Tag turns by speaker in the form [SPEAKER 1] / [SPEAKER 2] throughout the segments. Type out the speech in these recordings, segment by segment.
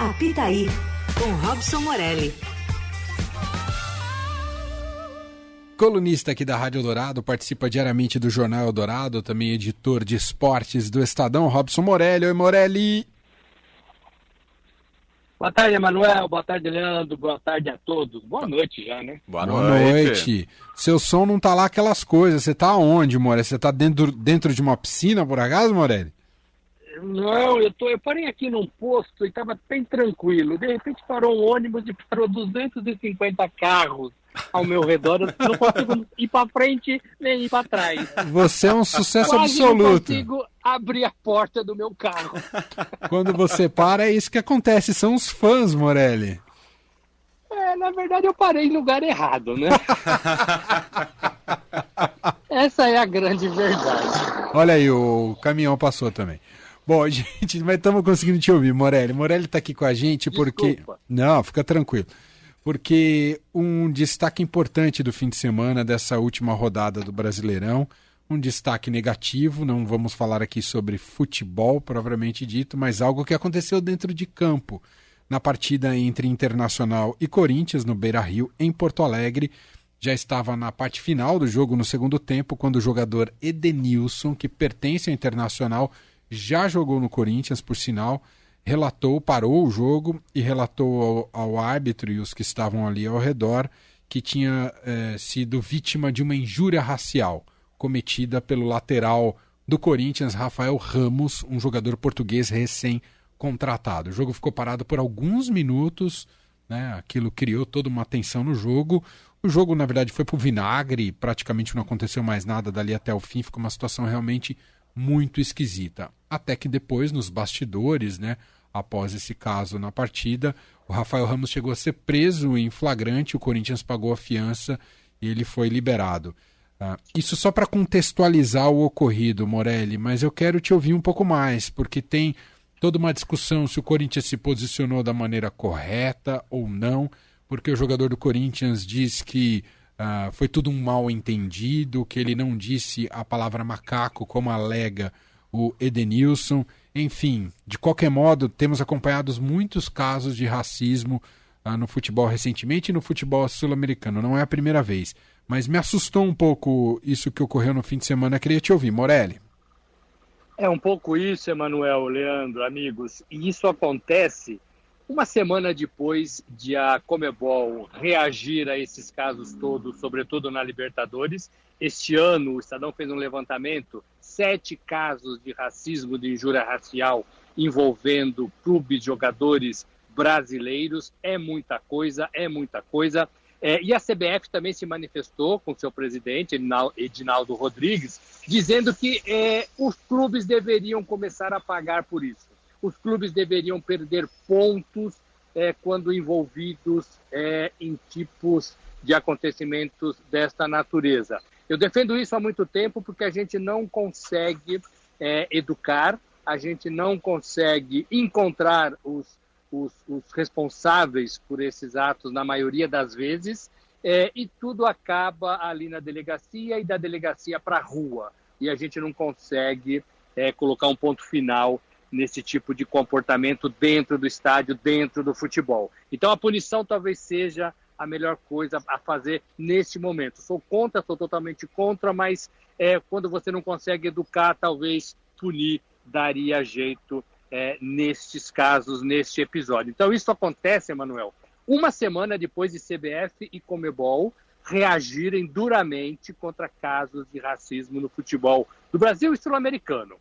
[SPEAKER 1] Apitaí, com Robson Morelli.
[SPEAKER 2] Colunista aqui da Rádio Eldorado, participa diariamente do Jornal Eldorado, também editor de esportes do Estadão, Robson Morelli. Oi, Morelli.
[SPEAKER 3] Boa tarde, Emanuel. Boa tarde, Leandro. Boa tarde a todos. Boa noite já, né?
[SPEAKER 2] Boa, Boa noite. noite. Seu som não tá lá aquelas coisas. Você tá onde, Morelli? Você tá dentro, dentro de uma piscina, por acaso, Morelli?
[SPEAKER 3] Não, eu, tô, eu parei aqui num posto e tava bem tranquilo. De repente parou um ônibus e parou 250 carros ao meu redor. Eu não consigo ir para frente nem ir para trás.
[SPEAKER 2] Você é um sucesso
[SPEAKER 3] Quase
[SPEAKER 2] absoluto. Não
[SPEAKER 3] consigo abrir a porta do meu carro.
[SPEAKER 2] Quando você para, é isso que acontece. São os fãs, Morelli.
[SPEAKER 3] É, na verdade eu parei em lugar errado, né? Essa é a grande verdade.
[SPEAKER 2] Olha aí, o caminhão passou também. Bom, gente, mas estamos conseguindo te ouvir, Morelli. Morelli está aqui com a gente porque. Desculpa. Não, fica tranquilo porque um destaque importante do fim de semana dessa última rodada do Brasileirão, um destaque negativo, não vamos falar aqui sobre futebol propriamente dito, mas algo que aconteceu dentro de campo, na partida entre Internacional e Corinthians no Beira-Rio, em Porto Alegre. Já estava na parte final do jogo no segundo tempo, quando o jogador Edenilson, que pertence ao Internacional, já jogou no Corinthians, por sinal, relatou, parou o jogo e relatou ao, ao árbitro e os que estavam ali ao redor que tinha é, sido vítima de uma injúria racial cometida pelo lateral do Corinthians, Rafael Ramos, um jogador português recém-contratado. O jogo ficou parado por alguns minutos, né? aquilo criou toda uma tensão no jogo. O jogo, na verdade, foi para o vinagre, praticamente não aconteceu mais nada dali até o fim, ficou uma situação realmente muito esquisita. Até que depois, nos bastidores, né, após esse caso na partida, o Rafael Ramos chegou a ser preso em flagrante, o Corinthians pagou a fiança e ele foi liberado. Uh, isso só para contextualizar o ocorrido, Morelli, mas eu quero te ouvir um pouco mais, porque tem toda uma discussão se o Corinthians se posicionou da maneira correta ou não, porque o jogador do Corinthians diz que uh, foi tudo um mal entendido, que ele não disse a palavra macaco como alega o Edenilson. Enfim, de qualquer modo, temos acompanhado muitos casos de racismo uh, no futebol recentemente e no futebol sul-americano. Não é a primeira vez. Mas me assustou um pouco isso que ocorreu no fim de semana. Queria te ouvir, Morelli.
[SPEAKER 3] É um pouco isso, Emanuel, Leandro, amigos. E isso acontece uma semana depois de a Comebol reagir a esses casos todos, sobretudo na Libertadores. Este ano, o Estadão fez um levantamento sete casos de racismo, de injúria racial envolvendo clubes, jogadores brasileiros. É muita coisa, é muita coisa. É, e a CBF também se manifestou com seu presidente, Edinaldo Rodrigues, dizendo que é, os clubes deveriam começar a pagar por isso. Os clubes deveriam perder pontos é, quando envolvidos é, em tipos de acontecimentos desta natureza. Eu defendo isso há muito tempo porque a gente não consegue é, educar, a gente não consegue encontrar os, os, os, responsáveis por esses atos na maioria das vezes, é, e tudo acaba ali na delegacia e da delegacia para a rua. E a gente não consegue é, colocar um ponto final nesse tipo de comportamento dentro do estádio, dentro do futebol. Então a punição talvez seja a melhor coisa a fazer neste momento. Sou contra, sou totalmente contra, mas é, quando você não consegue educar, talvez punir daria jeito é, nestes casos, neste episódio. Então isso acontece, Emanuel, uma semana depois de CBF e Comebol reagirem duramente contra casos de racismo no futebol do Brasil e sul-americano.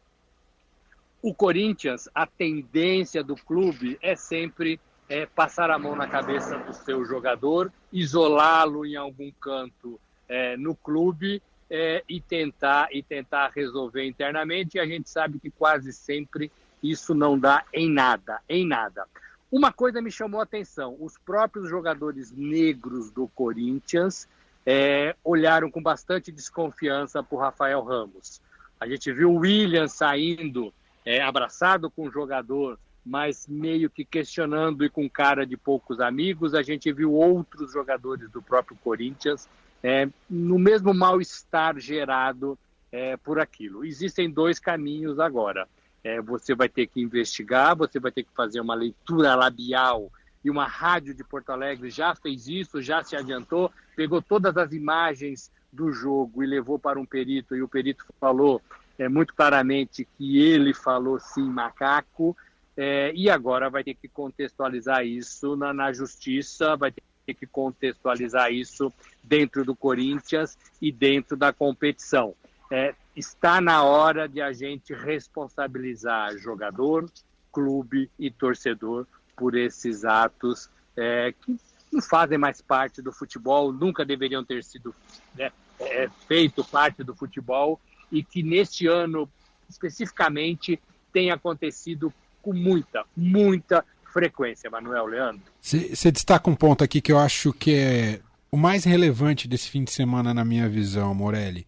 [SPEAKER 3] O Corinthians, a tendência do clube é sempre é, passar a mão na cabeça do seu jogador, isolá-lo em algum canto é, no clube é, e tentar e tentar resolver internamente. E a gente sabe que quase sempre isso não dá em nada, em nada. Uma coisa me chamou a atenção: os próprios jogadores negros do Corinthians é, olharam com bastante desconfiança para o Rafael Ramos. A gente viu o William saindo é, abraçado com o jogador mas meio que questionando e com cara de poucos amigos. A gente viu outros jogadores do próprio Corinthians é, no mesmo mal-estar gerado é, por aquilo. Existem dois caminhos agora. é, você vai ter que investigar, você vai ter que fazer uma leitura labial e uma rádio de Porto Alegre já fez isso, já se adiantou, pegou todas as imagens do jogo e levou para um perito e o perito falou é, muito claramente que ele falou sim macaco é, e agora vai ter que contextualizar isso na, na justiça, vai ter que contextualizar isso dentro do Corinthians e dentro da competição. É, está na hora de a gente responsabilizar jogador, clube e torcedor por esses atos é, que não fazem mais parte do futebol, nunca deveriam ter sido né, é, feito parte do futebol e que neste ano especificamente tem acontecido com muita, muita frequência, Manuel Leandro.
[SPEAKER 2] Você destaca um ponto aqui que eu acho que é o mais relevante desse fim de semana na minha visão, Morelli,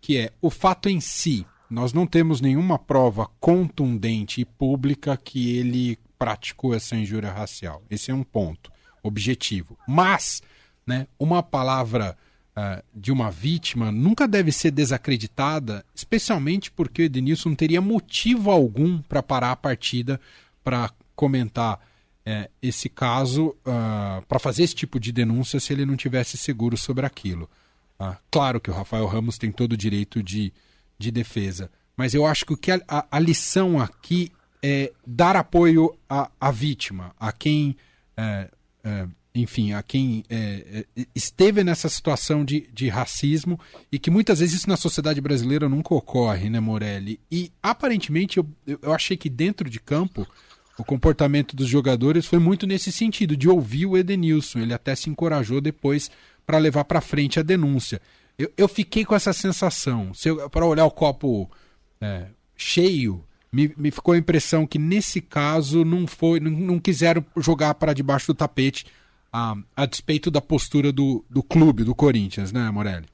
[SPEAKER 2] que é o fato em si. Nós não temos nenhuma prova contundente e pública que ele praticou essa injúria racial. Esse é um ponto objetivo. Mas, né, uma palavra uh, de uma vítima nunca deve ser desacreditada, especialmente porque o Edenilson não teria motivo algum para parar a partida para comentar uh, esse caso, uh, ah, para fazer esse tipo de denúncia se ele não tivesse seguro sobre aquilo. Uh, claro que o Rafael Ramos tem todo o direito de, de defesa, mas eu acho que, o que a, a, a lição aqui é dar apoio à, à vítima, a quem. Eh, eh, enfim, a quem é, é, esteve nessa situação de, de racismo e que muitas vezes isso na sociedade brasileira nunca ocorre, né, Morelli? E aparentemente eu, eu achei que dentro de campo o comportamento dos jogadores foi muito nesse sentido, de ouvir o Edenilson. Ele até se encorajou depois para levar para frente a denúncia. Eu, eu, fiquei com essa sensação. Para olhar o copo é, cheio, me, me, ficou a impressão que nesse caso não foi, não, não quiseram jogar para debaixo do tapete a, a despeito da postura do, do clube, do Corinthians, né, Morelli?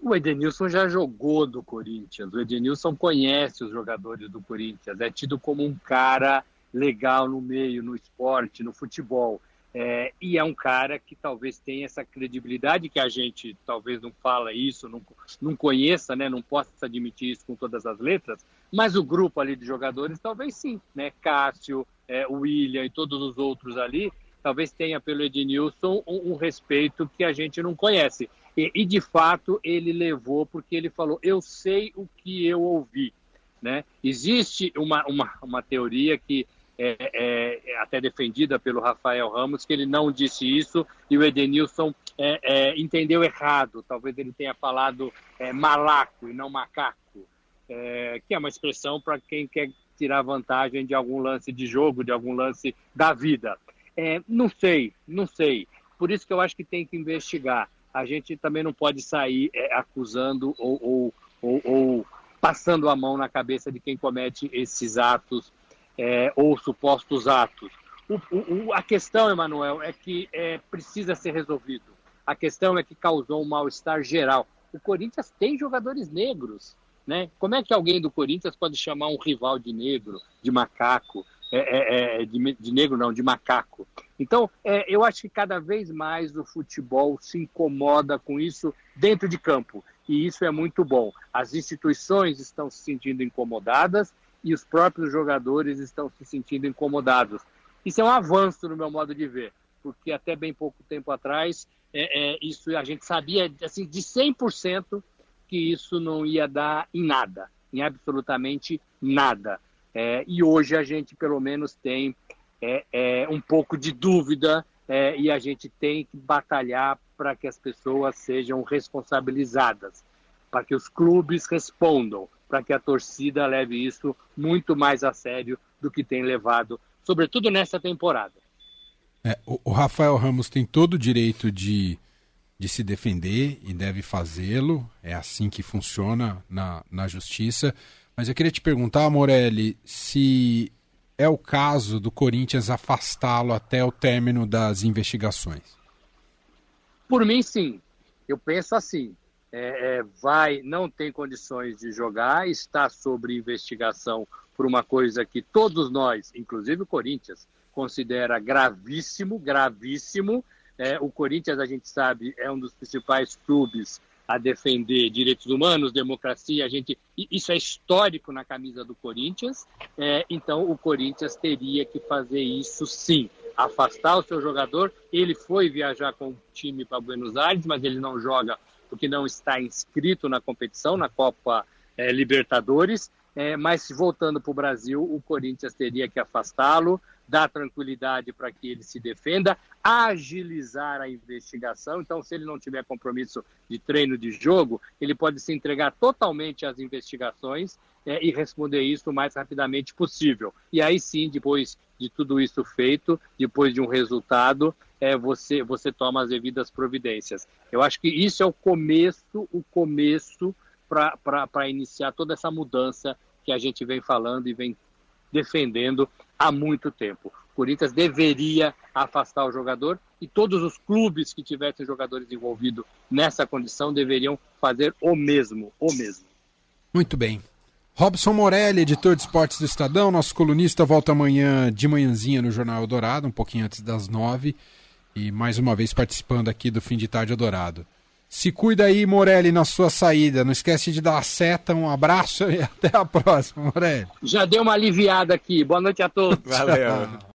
[SPEAKER 3] O Edenilson já jogou do Corinthians, o Edenilson conhece os jogadores do Corinthians, é tido como um cara legal no meio, no esporte, no futebol. É, e é um cara que talvez tenha essa credibilidade que a gente talvez não fala isso, não, não conheça, né, não possa admitir isso com todas as letras, mas o grupo ali de jogadores talvez sim, né? Cássio, é, William e todos os outros ali talvez tenha pelo Ednilson um, um respeito que a gente não conhece. E, e, de fato ele levou porque ele falou: eu sei o que eu ouvi. Né? Existe uma, uma, uma teoria que é, é, é, até defendida pelo Rafael Ramos, que ele não disse isso e o Edenilson é, é entendeu errado. Talvez ele tenha falado é, malaco e não macaco, que é uma expressão para quem quer tirar vantagem de algum lance de jogo, de algum lance da vida. É, não sei, não sei. Por isso que eu acho que tem que investigar. A gente também não pode sair é, acusando ou, ou, ou, ou, passando a mão na cabeça de quem comete esses atos é, ou supostos atos. O, o, a questão, Emanuel, é que é, precisa ser resolvido. A questão é que causou um mal-estar geral. O Corinthians tem jogadores negros. Né? Como é que alguém do Corinthians pode chamar um rival de negro, de macaco? É, é, é, de, de, negro, não, de macaco. Então, é, eu acho que cada vez mais o futebol se incomoda com isso dentro de campo. E isso é muito bom. As instituições estão se sentindo incomodadas e os próprios jogadores estão se sentindo incomodados. Isso é um avanço no meu modo de ver, porque até bem pouco tempo atrás, é, é, isso a gente sabia assim, de 100% que isso não ia dar em nada, em absolutamente nada. É, e hoje a gente, pelo menos, tem é, é, um pouco de dúvida é, e a gente tem que batalhar para que as pessoas sejam responsabilizadas, para que os clubes respondam, para que a torcida leve isso muito mais a sério do que tem levado, sobretudo nessa temporada.
[SPEAKER 2] É, o, o Rafael Ramos tem todo o direito de, de se defender e deve fazê-lo, é assim que funciona na, na justiça. Mas eu queria te perguntar, Morelli, se é o caso do Corinthians afastá-lo até o término das investigações.
[SPEAKER 3] Por mim, sim. Eu penso assim. É, é, vai, não tem condições de jogar, está sob investigação por uma coisa que todos nós, inclusive o Corinthians, considera gravíssimo, gravíssimo. É, o Corinthians, a gente sabe, é um dos principais clubes a defender direitos humanos, democracia, a gente isso é histórico na camisa do Corinthians, é, então o Corinthians teria que fazer isso sim, afastar o seu jogador. Ele foi viajar com o time para Buenos Aires, mas ele não joga porque não está inscrito na competição, na Copa é, Libertadores. É, mas voltando para o Brasil, o Corinthians teria que afastá-lo, dar tranquilidade para que ele se defenda, agilizar a investigação. Então, se ele não tiver compromisso de treino de jogo, ele pode se entregar totalmente às investigações é, e responder isso o mais rapidamente possível. E aí sim, depois de tudo isso feito, depois de um resultado, é, você, você toma as devidas providências. Eu acho que isso é o começo, o começo para iniciar toda essa mudança que a gente vem falando e vem defendendo há muito tempo. O Corinthians deveria afastar o jogador e todos os clubes que tivessem jogadores envolvidos nessa condição deveriam fazer o mesmo, o mesmo.
[SPEAKER 2] Muito bem. Robson Morelli, editor de esportes do Estadão, nosso colunista, volta amanhã de manhãzinha no Jornal Dourado, um pouquinho antes das nove, e mais uma vez participando aqui do Fim de Tarde Dourado. Se cuida aí, Morelli, na sua saída. Não esquece de dar a seta. Um abraço e até a próxima, Morelli.
[SPEAKER 3] Já deu uma aliviada aqui. Boa noite a todos.
[SPEAKER 2] Valeu.